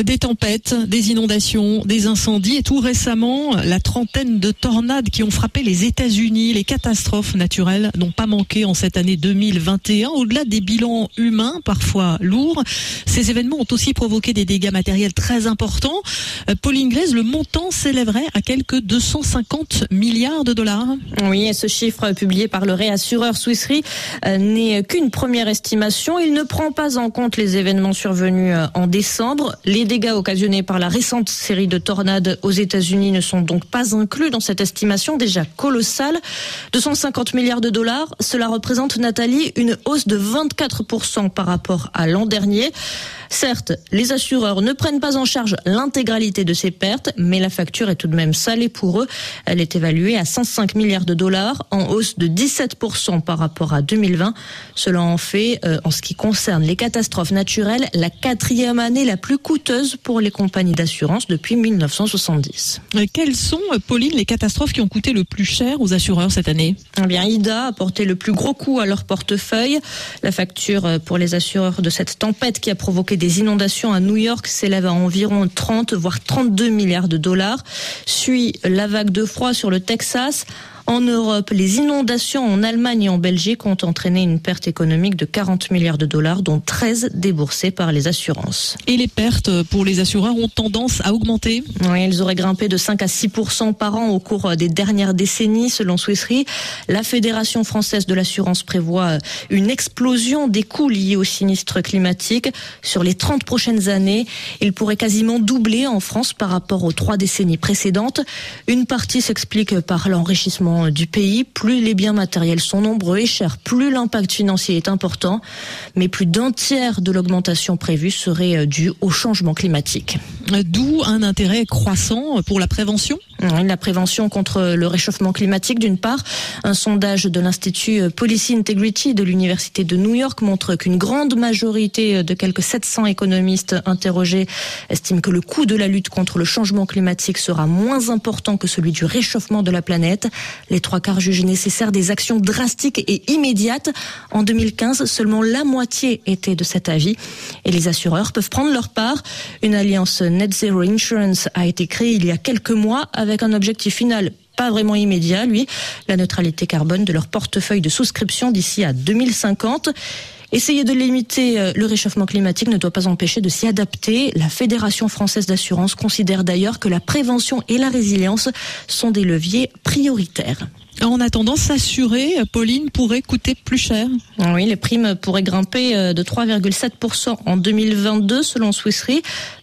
Des tempêtes, des inondations, des incendies et tout récemment, la trentaine de tornades qui ont frappé les États-Unis. Les catastrophes naturelles n'ont pas manqué en cette année 2021. Au-delà des bilans humains, parfois lourds, ces événements ont aussi provoqué des dégâts matériels très importants. Euh, Pauline Grèze, le montant s'élèverait à quelques 250 milliards de dollars. Oui, ce chiffre publié par le réassureur Swiss Re euh, n'est qu'une première estimation. Il ne prend pas en compte les événements survenus euh, en décembre. Les dégâts occasionnés par la récente série de tornades aux États-Unis ne sont donc pas inclus dans cette estimation déjà colossale. 250 milliards de dollars, cela représente, Nathalie, une hausse de 24% par rapport à l'an dernier. Certes, les assureurs ne prennent pas en charge l'intégralité de ces pertes, mais la facture est tout de même salée pour eux. Elle est évaluée à 105 milliards de dollars, en hausse de 17% par rapport à 2020. Cela en fait, euh, en ce qui concerne les catastrophes naturelles, la quatrième année la plus coûteuse pour les compagnies d'assurance depuis 1970. Euh, quelles sont, euh, Pauline, les catastrophes qui ont coûté le plus cher aux assureurs cette année? Eh bien, Ida a porté le plus gros coup à leur portefeuille. La facture pour les assureurs de cette tempête qui a provoqué des inondations à New York s'élèvent à environ 30 voire 32 milliards de dollars. Suit la vague de froid sur le Texas. En Europe, les inondations en Allemagne et en Belgique ont entraîné une perte économique de 40 milliards de dollars, dont 13 déboursés par les assurances. Et les pertes pour les assureurs ont tendance à augmenter Oui, elles auraient grimpé de 5 à 6 par an au cours des dernières décennies, selon Swiss Re. La Fédération française de l'assurance prévoit une explosion des coûts liés aux sinistres climatiques. Sur les 30 prochaines années, il pourrait quasiment doubler en France par rapport aux trois décennies précédentes. Une partie s'explique par l'enrichissement du pays, plus les biens matériels sont nombreux et chers, plus l'impact financier est important, mais plus d'un tiers de l'augmentation prévue serait due au changement climatique. D'où un intérêt croissant pour la prévention? La prévention contre le réchauffement climatique, d'une part. Un sondage de l'Institut Policy Integrity de l'Université de New York montre qu'une grande majorité de quelques 700 économistes interrogés estiment que le coût de la lutte contre le changement climatique sera moins important que celui du réchauffement de la planète. Les trois quarts jugent nécessaire des actions drastiques et immédiates. En 2015, seulement la moitié était de cet avis. Et les assureurs peuvent prendre leur part. Une alliance Net Zero Insurance a été créée il y a quelques mois avec un objectif final pas vraiment immédiat, lui, la neutralité carbone de leur portefeuille de souscription d'ici à 2050. Essayer de limiter euh, le réchauffement climatique ne doit pas empêcher de s'y adapter. La Fédération française d'assurance considère d'ailleurs que la prévention et la résilience sont des leviers prioritaires. En attendant, s'assurer, Pauline, pourrait coûter plus cher. Oui, les primes pourraient grimper euh, de 3,7% en 2022 selon Swiss.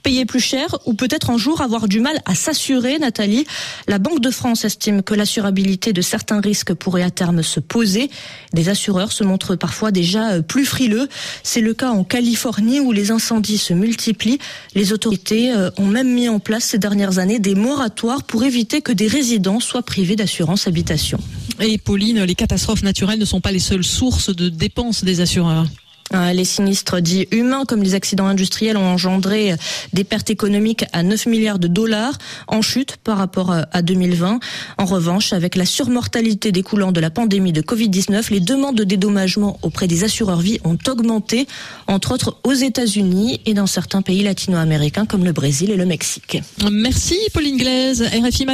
Payer plus cher ou peut-être un jour avoir du mal à s'assurer, Nathalie. La Banque de France estime que l'assurabilité de certains risques pourrait à terme se poser. Des assureurs se montrent parfois déjà euh, plus frileux. C'est le cas en Californie où les incendies se multiplient. Les autorités euh, ont même mis en place ces dernières années des moratoires pour éviter que des résidents soient privés d'assurance habitation. Et Pauline, les catastrophes naturelles ne sont pas les seules sources de dépenses des assureurs. Euh, les sinistres dits humains, comme les accidents industriels, ont engendré des pertes économiques à 9 milliards de dollars, en chute par rapport euh, à 2020. En revanche, avec la surmortalité découlant de la pandémie de Covid-19, les demandes de dédommagement auprès des assureurs vie ont augmenté, entre autres aux États-Unis et dans certains pays latino-américains comme le Brésil et le Mexique. Merci Pauline Glaise, RFI